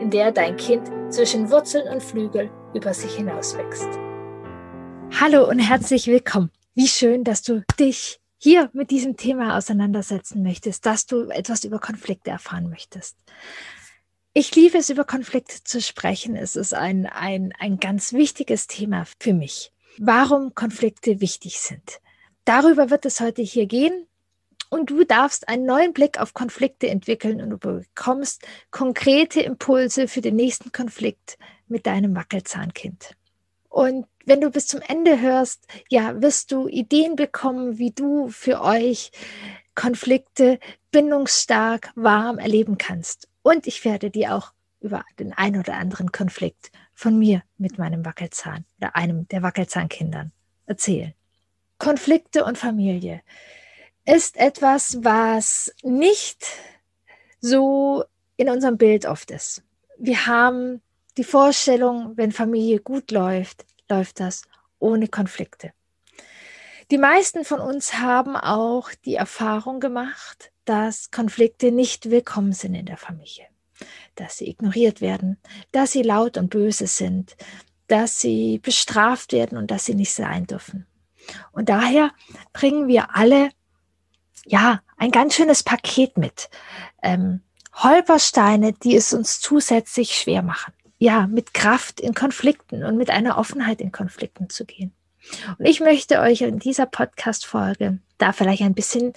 in der dein Kind zwischen Wurzeln und Flügel über sich hinauswächst. Hallo und herzlich willkommen. Wie schön, dass du dich hier mit diesem Thema auseinandersetzen möchtest, dass du etwas über Konflikte erfahren möchtest. Ich liebe es, über Konflikte zu sprechen. Es ist ein, ein, ein ganz wichtiges Thema für mich. Warum Konflikte wichtig sind. Darüber wird es heute hier gehen und du darfst einen neuen Blick auf Konflikte entwickeln und du bekommst konkrete Impulse für den nächsten Konflikt mit deinem Wackelzahnkind. Und wenn du bis zum Ende hörst, ja, wirst du Ideen bekommen, wie du für euch Konflikte bindungsstark, warm erleben kannst. Und ich werde dir auch über den ein oder anderen Konflikt von mir mit meinem Wackelzahn oder einem der Wackelzahnkindern erzählen. Konflikte und Familie ist etwas, was nicht so in unserem Bild oft ist. Wir haben die Vorstellung, wenn Familie gut läuft, läuft das ohne Konflikte. Die meisten von uns haben auch die Erfahrung gemacht, dass Konflikte nicht willkommen sind in der Familie, dass sie ignoriert werden, dass sie laut und böse sind, dass sie bestraft werden und dass sie nicht sein dürfen. Und daher bringen wir alle ja, ein ganz schönes Paket mit. Ähm, Holpersteine, die es uns zusätzlich schwer machen. Ja, mit Kraft in Konflikten und mit einer Offenheit in Konflikten zu gehen. Und ich möchte euch in dieser Podcast-Folge da vielleicht ein bisschen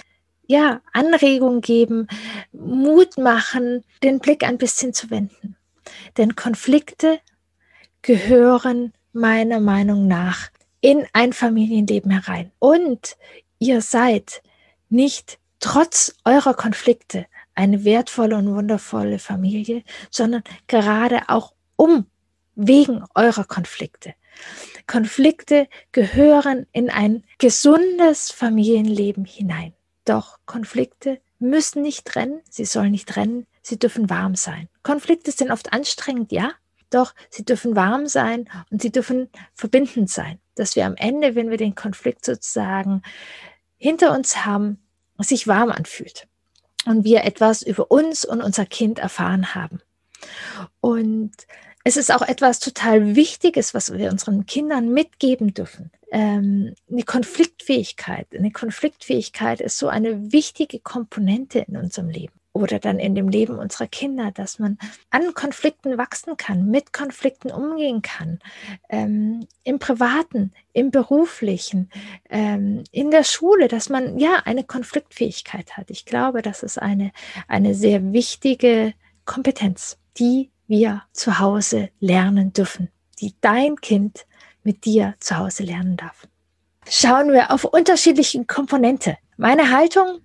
ja, Anregung geben, Mut machen, den Blick ein bisschen zu wenden. Denn Konflikte gehören meiner Meinung nach in ein Familienleben herein. Und ihr seid nicht trotz eurer Konflikte eine wertvolle und wundervolle Familie, sondern gerade auch um wegen eurer Konflikte. Konflikte gehören in ein gesundes Familienleben hinein. Doch Konflikte müssen nicht trennen, sie sollen nicht trennen, sie dürfen warm sein. Konflikte sind oft anstrengend, ja, doch sie dürfen warm sein und sie dürfen verbindend sein, dass wir am Ende, wenn wir den Konflikt sozusagen hinter uns haben, sich warm anfühlt und wir etwas über uns und unser Kind erfahren haben. Und es ist auch etwas total Wichtiges, was wir unseren Kindern mitgeben dürfen. Ähm, eine Konfliktfähigkeit. Eine Konfliktfähigkeit ist so eine wichtige Komponente in unserem Leben oder dann in dem Leben unserer Kinder, dass man an Konflikten wachsen kann, mit Konflikten umgehen kann, ähm, im privaten, im beruflichen, ähm, in der Schule, dass man ja eine Konfliktfähigkeit hat. Ich glaube, das ist eine, eine sehr wichtige Kompetenz, die wir zu Hause lernen dürfen, die dein Kind mit dir zu Hause lernen darf. Schauen wir auf unterschiedliche Komponente. Meine Haltung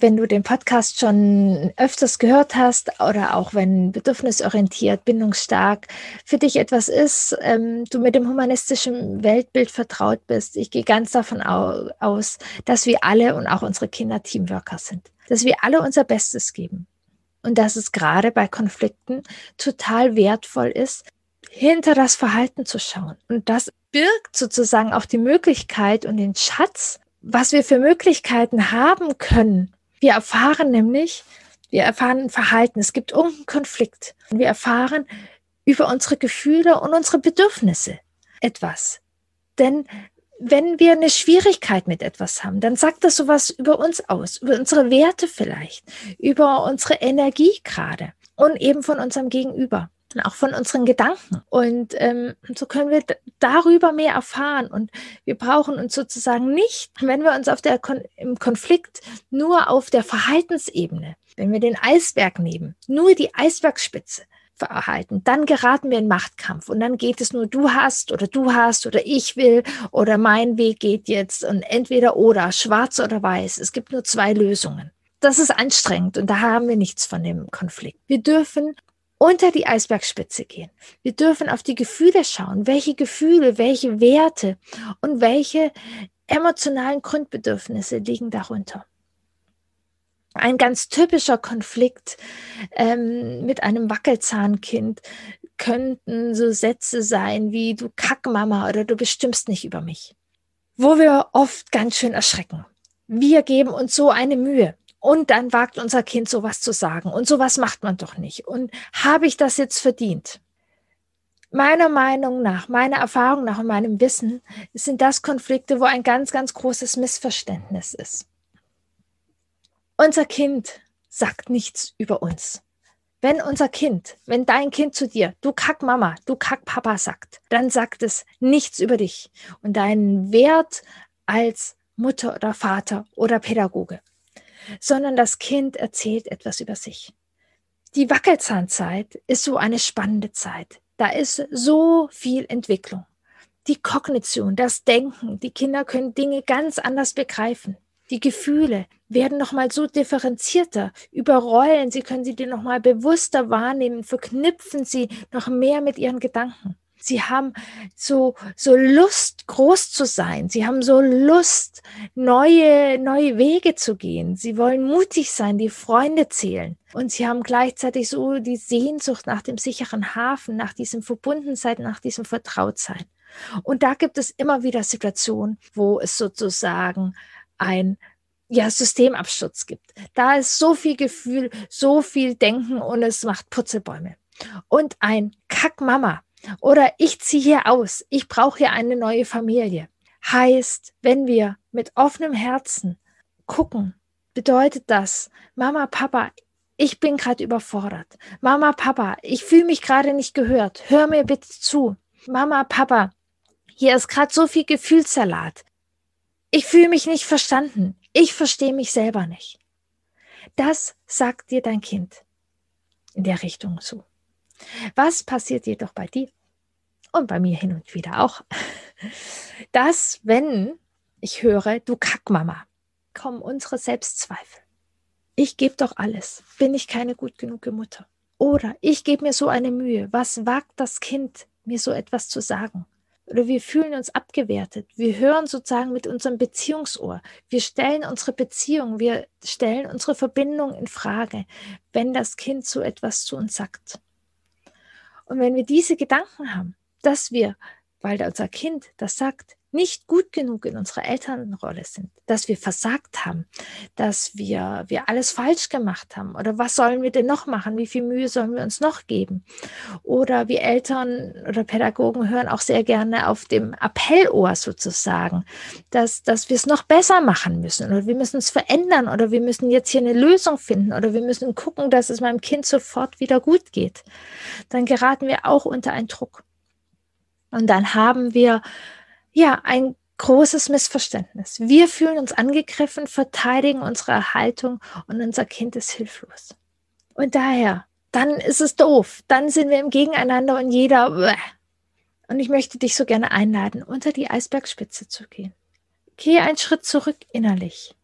wenn du den Podcast schon öfters gehört hast oder auch wenn bedürfnisorientiert, bindungsstark für dich etwas ist, ähm, du mit dem humanistischen Weltbild vertraut bist, ich gehe ganz davon au aus, dass wir alle und auch unsere Kinder Teamworker sind, dass wir alle unser Bestes geben und dass es gerade bei Konflikten total wertvoll ist, hinter das Verhalten zu schauen. Und das birgt sozusagen auch die Möglichkeit und den Schatz, was wir für Möglichkeiten haben können, wir erfahren nämlich, wir erfahren Verhalten, es gibt irgendeinen Konflikt. Wir erfahren über unsere Gefühle und unsere Bedürfnisse etwas. Denn wenn wir eine Schwierigkeit mit etwas haben, dann sagt das sowas über uns aus, über unsere Werte vielleicht, über unsere Energie gerade und eben von unserem Gegenüber und auch von unseren Gedanken. Und ähm, so können wir darüber mehr erfahren. Und wir brauchen uns sozusagen nicht, wenn wir uns auf der Kon im Konflikt nur auf der Verhaltensebene, wenn wir den Eisberg nehmen, nur die Eisbergspitze verhalten, dann geraten wir in Machtkampf und dann geht es nur du hast oder du hast oder ich will oder mein Weg geht jetzt und entweder oder, schwarz oder weiß. Es gibt nur zwei Lösungen. Das ist anstrengend und da haben wir nichts von dem Konflikt. Wir dürfen unter die Eisbergspitze gehen. Wir dürfen auf die Gefühle schauen, welche Gefühle, welche Werte und welche emotionalen Grundbedürfnisse liegen darunter. Ein ganz typischer Konflikt ähm, mit einem Wackelzahnkind könnten so Sätze sein wie du Kackmama oder du bestimmst nicht über mich. Wo wir oft ganz schön erschrecken. Wir geben uns so eine Mühe. Und dann wagt unser Kind sowas zu sagen. Und sowas macht man doch nicht. Und habe ich das jetzt verdient? Meiner Meinung nach, meiner Erfahrung nach und meinem Wissen sind das Konflikte, wo ein ganz, ganz großes Missverständnis ist. Unser Kind sagt nichts über uns. Wenn unser Kind, wenn dein Kind zu dir, du Kack Mama, du Kack Papa sagt, dann sagt es nichts über dich und deinen Wert als Mutter oder Vater oder Pädagoge sondern das Kind erzählt etwas über sich. Die Wackelzahnzeit ist so eine spannende Zeit. Da ist so viel Entwicklung. Die Kognition, das Denken, die Kinder können Dinge ganz anders begreifen. Die Gefühle werden nochmal so differenzierter, überrollen, sie können sie dir nochmal bewusster wahrnehmen, verknüpfen sie noch mehr mit ihren Gedanken. Sie haben so, so Lust, groß zu sein. Sie haben so Lust, neue, neue Wege zu gehen. Sie wollen mutig sein, die Freunde zählen. Und sie haben gleichzeitig so die Sehnsucht nach dem sicheren Hafen, nach diesem Verbundensein, nach diesem Vertrautsein. Und da gibt es immer wieder Situationen, wo es sozusagen ein ja, Systemabsturz gibt. Da ist so viel Gefühl, so viel Denken und es macht Putzelbäume. Und ein Kackmama, oder ich ziehe hier aus, ich brauche hier eine neue Familie. Heißt, wenn wir mit offenem Herzen gucken, bedeutet das, Mama, Papa, ich bin gerade überfordert. Mama, Papa, ich fühle mich gerade nicht gehört. Hör mir bitte zu. Mama, Papa, hier ist gerade so viel Gefühlssalat. Ich fühle mich nicht verstanden. Ich verstehe mich selber nicht. Das sagt dir dein Kind in der Richtung zu. Was passiert jedoch bei dir? Und bei mir hin und wieder auch. Dass, wenn ich höre, du Kackmama, kommen unsere Selbstzweifel. Ich gebe doch alles. Bin ich keine gut genug Mutter? Oder ich gebe mir so eine Mühe. Was wagt das Kind, mir so etwas zu sagen? Oder wir fühlen uns abgewertet. Wir hören sozusagen mit unserem Beziehungsohr. Wir stellen unsere Beziehung, wir stellen unsere Verbindung in Frage, wenn das Kind so etwas zu uns sagt. Und wenn wir diese Gedanken haben, dass wir, weil unser Kind das sagt, nicht gut genug in unserer Elternrolle sind, dass wir versagt haben, dass wir, wir alles falsch gemacht haben oder was sollen wir denn noch machen, wie viel Mühe sollen wir uns noch geben? Oder wir Eltern oder Pädagogen hören auch sehr gerne auf dem Appellohr sozusagen, dass, dass wir es noch besser machen müssen oder wir müssen es verändern oder wir müssen jetzt hier eine Lösung finden oder wir müssen gucken, dass es meinem Kind sofort wieder gut geht. Dann geraten wir auch unter einen Druck. Und dann haben wir ja ein großes Missverständnis. Wir fühlen uns angegriffen, verteidigen unsere Haltung und unser Kind ist hilflos. Und daher, dann ist es doof. Dann sind wir im Gegeneinander und jeder. Und ich möchte dich so gerne einladen, unter die Eisbergspitze zu gehen. Geh einen Schritt zurück innerlich.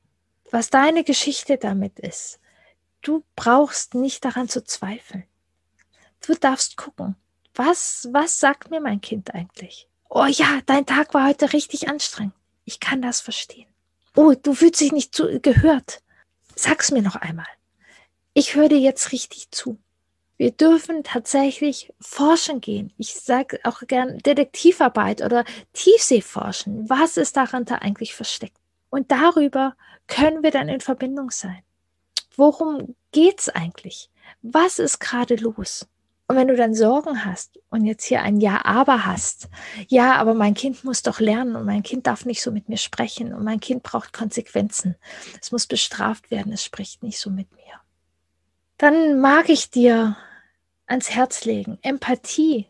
Was deine Geschichte damit ist. Du brauchst nicht daran zu zweifeln. Du darfst gucken, was, was sagt mir mein Kind eigentlich? Oh ja, dein Tag war heute richtig anstrengend. Ich kann das verstehen. Oh, du fühlst dich nicht zu, gehört. Sag's mir noch einmal. Ich höre dir jetzt richtig zu. Wir dürfen tatsächlich forschen gehen. Ich sage auch gern Detektivarbeit oder Tiefseeforschen. Was ist daran da eigentlich versteckt? Und darüber können wir dann in Verbindung sein. Worum geht's eigentlich? Was ist gerade los? Und wenn du dann Sorgen hast und jetzt hier ein Ja, aber hast, ja, aber mein Kind muss doch lernen und mein Kind darf nicht so mit mir sprechen und mein Kind braucht Konsequenzen. Es muss bestraft werden, es spricht nicht so mit mir. Dann mag ich dir ans Herz legen, Empathie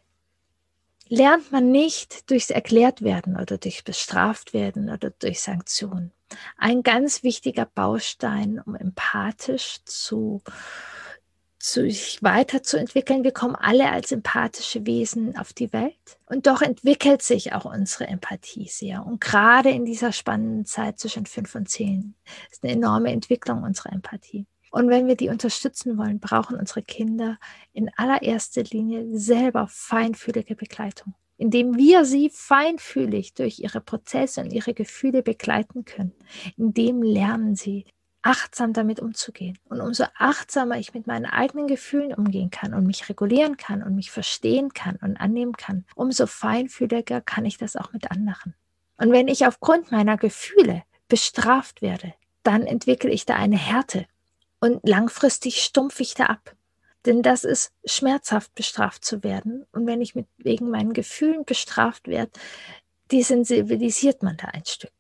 lernt man nicht durchs erklärt werden oder durch bestraft werden oder durch Sanktionen. Ein ganz wichtiger Baustein, um empathisch zu sich weiterzuentwickeln. Wir kommen alle als empathische Wesen auf die Welt. Und doch entwickelt sich auch unsere Empathie sehr. Und gerade in dieser spannenden Zeit zwischen fünf und zehn ist eine enorme Entwicklung unserer Empathie. Und wenn wir die unterstützen wollen, brauchen unsere Kinder in allererster Linie selber feinfühlige Begleitung indem wir sie feinfühlig durch ihre Prozesse und ihre Gefühle begleiten können. Indem lernen sie achtsam damit umzugehen. Und umso achtsamer ich mit meinen eigenen Gefühlen umgehen kann und mich regulieren kann und mich verstehen kann und annehmen kann, umso feinfühliger kann ich das auch mit anderen. Und wenn ich aufgrund meiner Gefühle bestraft werde, dann entwickle ich da eine Härte und langfristig stumpfe ich da ab. Denn das ist schmerzhaft bestraft zu werden. Und wenn ich mit wegen meinen Gefühlen bestraft werde, desensibilisiert man da ein Stück,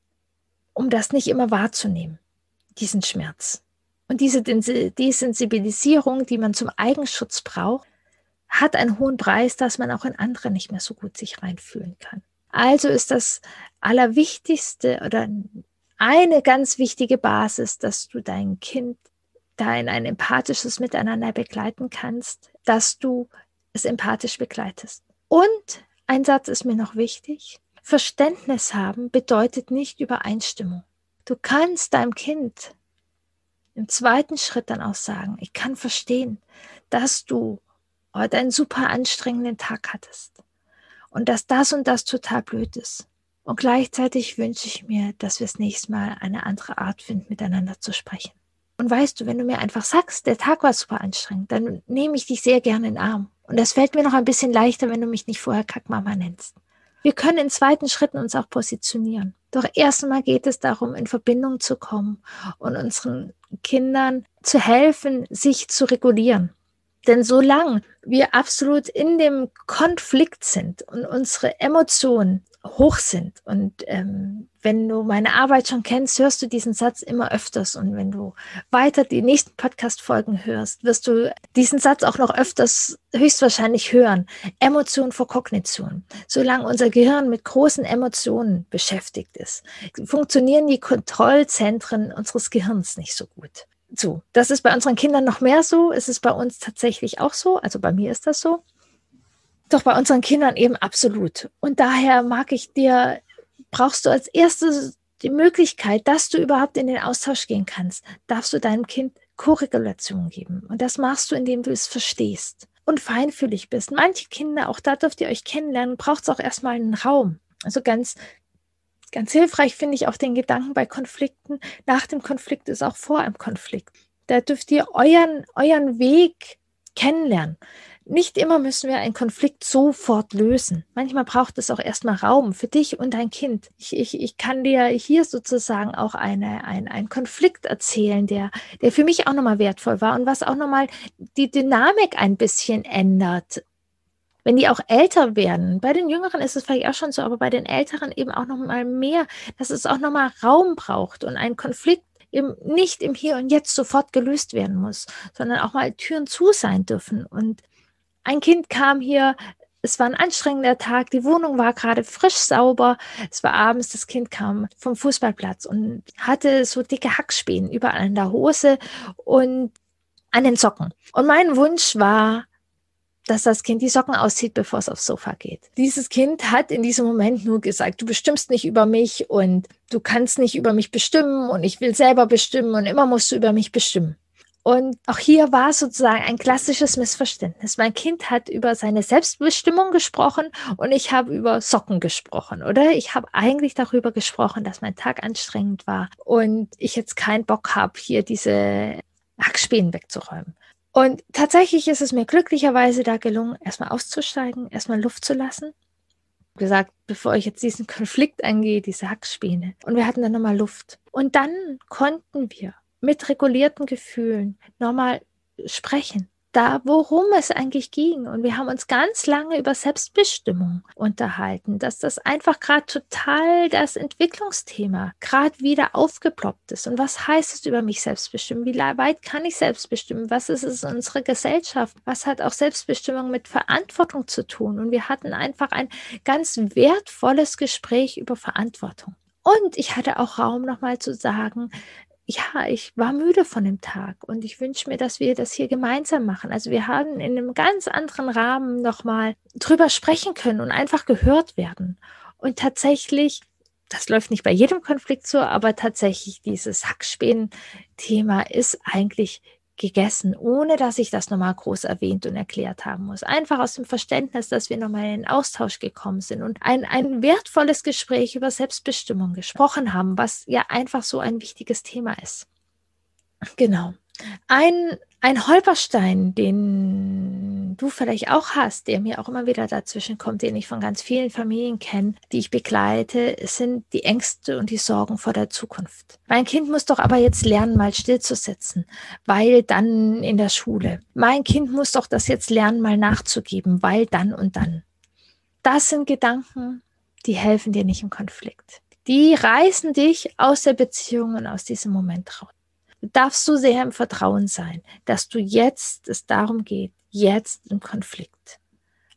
um das nicht immer wahrzunehmen, diesen Schmerz. Und diese Desensibilisierung, die man zum Eigenschutz braucht, hat einen hohen Preis, dass man auch in andere nicht mehr so gut sich reinfühlen kann. Also ist das Allerwichtigste oder eine ganz wichtige Basis, dass du dein Kind da in ein empathisches Miteinander begleiten kannst, dass du es empathisch begleitest. Und ein Satz ist mir noch wichtig. Verständnis haben bedeutet nicht Übereinstimmung. Du kannst deinem Kind im zweiten Schritt dann auch sagen, ich kann verstehen, dass du heute einen super anstrengenden Tag hattest und dass das und das total blöd ist. Und gleichzeitig wünsche ich mir, dass wir das nächste Mal eine andere Art finden, miteinander zu sprechen. Und weißt du, wenn du mir einfach sagst, der Tag war super anstrengend, dann nehme ich dich sehr gerne in den Arm. Und das fällt mir noch ein bisschen leichter, wenn du mich nicht vorher Kackmama nennst. Wir können in zweiten Schritten uns auch positionieren. Doch erstmal geht es darum, in Verbindung zu kommen und unseren Kindern zu helfen, sich zu regulieren. Denn solange wir absolut in dem Konflikt sind und unsere Emotionen hoch sind. Und ähm, wenn du meine Arbeit schon kennst, hörst du diesen Satz immer öfters. Und wenn du weiter die nächsten Podcast-Folgen hörst, wirst du diesen Satz auch noch öfters höchstwahrscheinlich hören. Emotion vor Kognition. Solange unser Gehirn mit großen Emotionen beschäftigt ist, funktionieren die Kontrollzentren unseres Gehirns nicht so gut. So, das ist bei unseren Kindern noch mehr so. Es ist bei uns tatsächlich auch so. Also bei mir ist das so. Doch bei unseren Kindern eben absolut. Und daher mag ich dir, brauchst du als erstes die Möglichkeit, dass du überhaupt in den Austausch gehen kannst, darfst du deinem Kind Korregulation geben. Und das machst du, indem du es verstehst und feinfühlig bist. Manche Kinder, auch da dürft ihr euch kennenlernen, braucht es auch erstmal einen Raum. Also ganz, ganz hilfreich finde ich auch den Gedanken bei Konflikten. Nach dem Konflikt ist auch vor einem Konflikt. Da dürft ihr euren, euren Weg kennenlernen. Nicht immer müssen wir einen Konflikt sofort lösen. Manchmal braucht es auch erstmal Raum für dich und dein Kind. Ich, ich, ich kann dir hier sozusagen auch eine, ein, einen Konflikt erzählen, der, der für mich auch nochmal wertvoll war und was auch nochmal die Dynamik ein bisschen ändert. Wenn die auch älter werden, bei den Jüngeren ist es vielleicht auch schon so, aber bei den Älteren eben auch nochmal mehr, dass es auch nochmal Raum braucht und ein Konflikt eben nicht im Hier und Jetzt sofort gelöst werden muss, sondern auch mal Türen zu sein dürfen und ein Kind kam hier, es war ein anstrengender Tag, die Wohnung war gerade frisch sauber. Es war abends, das Kind kam vom Fußballplatz und hatte so dicke Hackspänen überall an der Hose und an den Socken. Und mein Wunsch war, dass das Kind die Socken auszieht, bevor es aufs Sofa geht. Dieses Kind hat in diesem Moment nur gesagt, du bestimmst nicht über mich und du kannst nicht über mich bestimmen und ich will selber bestimmen und immer musst du über mich bestimmen. Und auch hier war sozusagen ein klassisches Missverständnis. Mein Kind hat über seine Selbstbestimmung gesprochen und ich habe über Socken gesprochen, oder? Ich habe eigentlich darüber gesprochen, dass mein Tag anstrengend war und ich jetzt keinen Bock habe, hier diese Hackspänen wegzuräumen. Und tatsächlich ist es mir glücklicherweise da gelungen, erstmal auszusteigen, erstmal Luft zu lassen. Gesagt, bevor ich jetzt diesen Konflikt angehe, diese Hackspäne. Und wir hatten dann nochmal Luft. Und dann konnten wir mit regulierten Gefühlen nochmal sprechen. Da, worum es eigentlich ging. Und wir haben uns ganz lange über Selbstbestimmung unterhalten, dass das einfach gerade total das Entwicklungsthema gerade wieder aufgeploppt ist. Und was heißt es über mich selbstbestimmen? Wie weit kann ich selbstbestimmen? Was ist es in unserer Gesellschaft? Was hat auch Selbstbestimmung mit Verantwortung zu tun? Und wir hatten einfach ein ganz wertvolles Gespräch über Verantwortung. Und ich hatte auch Raum nochmal zu sagen, ja, ich war müde von dem Tag und ich wünsche mir, dass wir das hier gemeinsam machen. Also wir haben in einem ganz anderen Rahmen nochmal drüber sprechen können und einfach gehört werden. Und tatsächlich, das läuft nicht bei jedem Konflikt so, aber tatsächlich dieses Hackspänen-Thema ist eigentlich gegessen, ohne dass ich das nochmal groß erwähnt und erklärt haben muss. Einfach aus dem Verständnis, dass wir nochmal in den Austausch gekommen sind und ein, ein wertvolles Gespräch über Selbstbestimmung gesprochen haben, was ja einfach so ein wichtiges Thema ist. Genau. Ein, ein Holperstein, den du vielleicht auch hast, der mir auch immer wieder dazwischen kommt, den ich von ganz vielen Familien kenne, die ich begleite, sind die Ängste und die Sorgen vor der Zukunft. Mein Kind muss doch aber jetzt lernen, mal stillzusetzen, weil dann in der Schule. Mein Kind muss doch das jetzt lernen, mal nachzugeben, weil dann und dann. Das sind Gedanken, die helfen dir nicht im Konflikt. Die reißen dich aus der Beziehung und aus diesem Moment raus. Du darfst so sehr im Vertrauen sein, dass du jetzt, es darum geht, jetzt im Konflikt.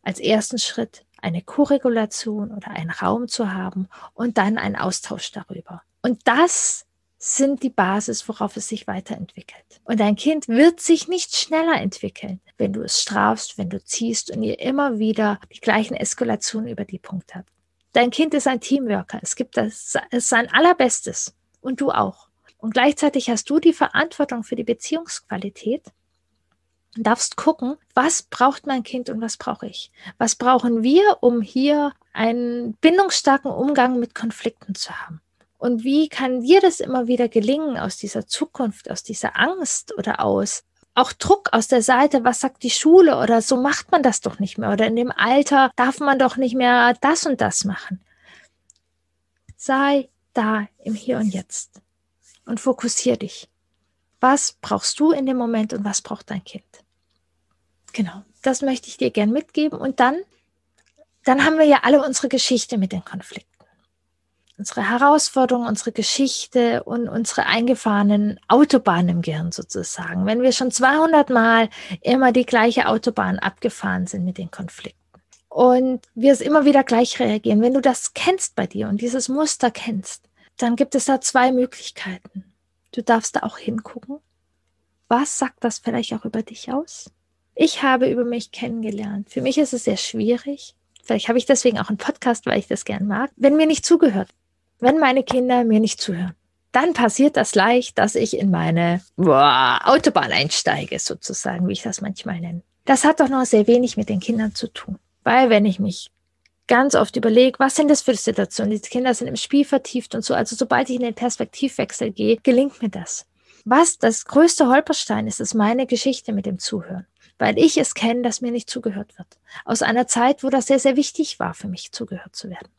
Als ersten Schritt eine Koregulation oder einen Raum zu haben und dann einen Austausch darüber. Und das sind die Basis, worauf es sich weiterentwickelt. Und dein Kind wird sich nicht schneller entwickeln, wenn du es strafst, wenn du ziehst und ihr immer wieder die gleichen Eskalationen über die Punkte habt. Dein Kind ist ein Teamworker. Es gibt das, es sein allerbestes. Und du auch. Und gleichzeitig hast du die Verantwortung für die Beziehungsqualität und darfst gucken, was braucht mein Kind und was brauche ich? Was brauchen wir, um hier einen bindungsstarken Umgang mit Konflikten zu haben? Und wie kann dir das immer wieder gelingen aus dieser Zukunft, aus dieser Angst oder aus auch Druck aus der Seite, was sagt die Schule oder so macht man das doch nicht mehr oder in dem Alter darf man doch nicht mehr das und das machen. Sei da im Hier und Jetzt und fokussier dich. Was brauchst du in dem Moment und was braucht dein Kind? Genau, das möchte ich dir gern mitgeben. Und dann, dann haben wir ja alle unsere Geschichte mit den Konflikten. Unsere Herausforderungen, unsere Geschichte und unsere eingefahrenen Autobahnen im Gehirn sozusagen. Wenn wir schon 200 Mal immer die gleiche Autobahn abgefahren sind mit den Konflikten und wir es immer wieder gleich reagieren, wenn du das kennst bei dir und dieses Muster kennst, dann gibt es da zwei Möglichkeiten. Du darfst da auch hingucken. Was sagt das vielleicht auch über dich aus? Ich habe über mich kennengelernt. Für mich ist es sehr schwierig. Vielleicht habe ich deswegen auch einen Podcast, weil ich das gern mag. Wenn mir nicht zugehört, wenn meine Kinder mir nicht zuhören, dann passiert das leicht, dass ich in meine boah, Autobahn einsteige, sozusagen, wie ich das manchmal nenne. Das hat doch noch sehr wenig mit den Kindern zu tun. Weil wenn ich mich ganz oft überlege, was sind das für Situationen? Die Kinder sind im Spiel vertieft und so. Also sobald ich in den Perspektivwechsel gehe, gelingt mir das. Was das größte Holperstein ist, ist meine Geschichte mit dem Zuhören. Weil ich es kenne, dass mir nicht zugehört wird. Aus einer Zeit, wo das sehr, sehr wichtig war, für mich zugehört zu werden.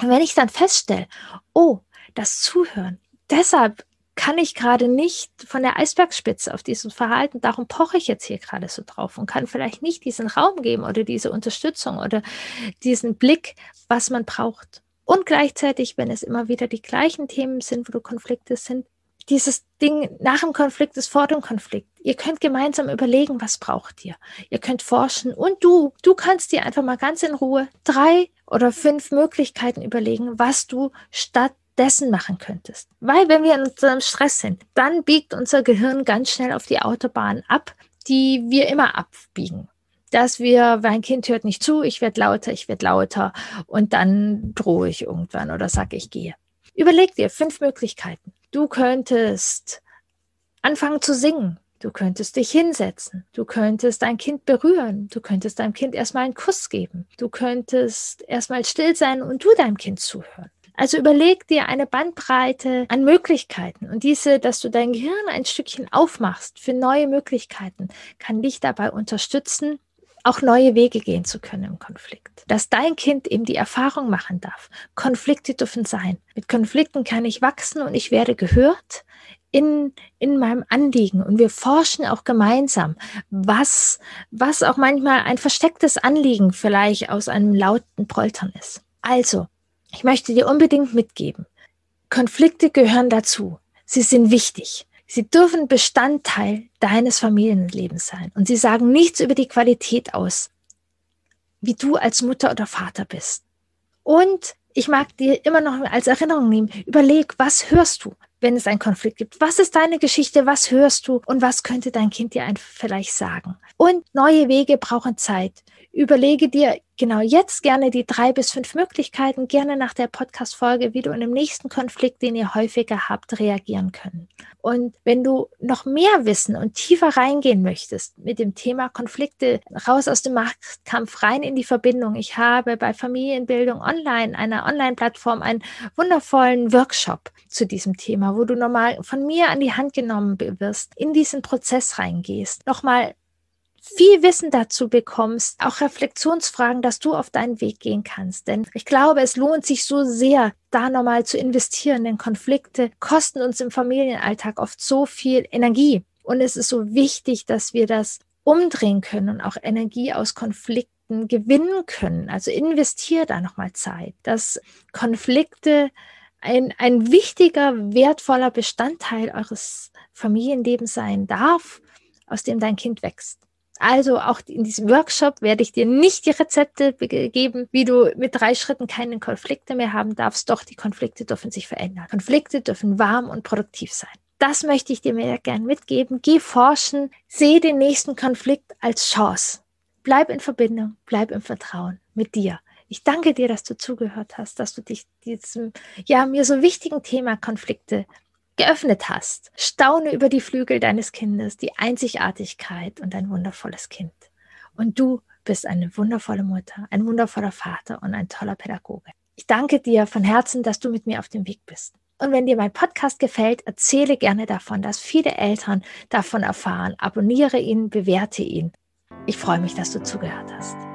Und wenn ich dann feststelle, oh, das Zuhören, deshalb kann ich gerade nicht von der Eisbergspitze auf diesem Verhalten, darum poche ich jetzt hier gerade so drauf und kann vielleicht nicht diesen Raum geben oder diese Unterstützung oder diesen Blick, was man braucht. Und gleichzeitig, wenn es immer wieder die gleichen Themen sind, wo du Konflikte sind, dieses Ding nach dem Konflikt ist vor dem Konflikt. Ihr könnt gemeinsam überlegen, was braucht ihr. Ihr könnt forschen und du, du kannst dir einfach mal ganz in Ruhe drei oder fünf Möglichkeiten überlegen, was du statt dessen machen könntest. Weil wenn wir in unserem Stress sind, dann biegt unser Gehirn ganz schnell auf die Autobahn ab, die wir immer abbiegen. Dass wir, mein Kind hört nicht zu, ich werde lauter, ich werde lauter und dann drohe ich irgendwann oder sage, ich gehe. Überleg dir fünf Möglichkeiten. Du könntest anfangen zu singen. Du könntest dich hinsetzen. Du könntest dein Kind berühren. Du könntest deinem Kind erstmal einen Kuss geben. Du könntest erstmal still sein und du deinem Kind zuhören. Also überleg dir eine Bandbreite an Möglichkeiten und diese, dass du dein Gehirn ein Stückchen aufmachst für neue Möglichkeiten, kann dich dabei unterstützen, auch neue Wege gehen zu können im Konflikt. Dass dein Kind eben die Erfahrung machen darf. Konflikte dürfen sein. Mit Konflikten kann ich wachsen und ich werde gehört in, in meinem Anliegen. Und wir forschen auch gemeinsam, was, was auch manchmal ein verstecktes Anliegen vielleicht aus einem lauten Poltern ist. Also, ich möchte dir unbedingt mitgeben, Konflikte gehören dazu. Sie sind wichtig. Sie dürfen Bestandteil deines Familienlebens sein. Und sie sagen nichts über die Qualität aus, wie du als Mutter oder Vater bist. Und ich mag dir immer noch als Erinnerung nehmen, überleg, was hörst du, wenn es einen Konflikt gibt? Was ist deine Geschichte? Was hörst du? Und was könnte dein Kind dir vielleicht sagen? Und neue Wege brauchen Zeit. Überlege dir genau jetzt gerne die drei bis fünf Möglichkeiten, gerne nach der Podcast-Folge, wie du in dem nächsten Konflikt, den ihr häufiger habt, reagieren können. Und wenn du noch mehr wissen und tiefer reingehen möchtest mit dem Thema Konflikte, raus aus dem Machtkampf, rein in die Verbindung. Ich habe bei Familienbildung Online, einer Online-Plattform, einen wundervollen Workshop zu diesem Thema, wo du nochmal von mir an die Hand genommen wirst, in diesen Prozess reingehst, nochmal viel Wissen dazu bekommst, auch Reflexionsfragen, dass du auf deinen Weg gehen kannst. Denn ich glaube, es lohnt sich so sehr, da nochmal zu investieren, denn Konflikte kosten uns im Familienalltag oft so viel Energie. Und es ist so wichtig, dass wir das umdrehen können und auch Energie aus Konflikten gewinnen können. Also investiere da nochmal Zeit, dass Konflikte ein, ein wichtiger, wertvoller Bestandteil eures Familienlebens sein darf, aus dem dein Kind wächst. Also auch in diesem Workshop werde ich dir nicht die Rezepte geben, wie du mit drei Schritten keine Konflikte mehr haben darfst. Doch die Konflikte dürfen sich verändern. Konflikte dürfen warm und produktiv sein. Das möchte ich dir mehr gern mitgeben. Geh forschen, sehe den nächsten Konflikt als Chance. Bleib in Verbindung, bleib im Vertrauen mit dir. Ich danke dir, dass du zugehört hast, dass du dich diesem, ja, mir so wichtigen Thema Konflikte geöffnet hast. Staune über die Flügel deines Kindes, die Einzigartigkeit und ein wundervolles Kind. Und du bist eine wundervolle Mutter, ein wundervoller Vater und ein toller Pädagoge. Ich danke dir von Herzen, dass du mit mir auf dem Weg bist. Und wenn dir mein Podcast gefällt, erzähle gerne davon, dass viele Eltern davon erfahren. Abonniere ihn, bewerte ihn. Ich freue mich, dass du zugehört hast.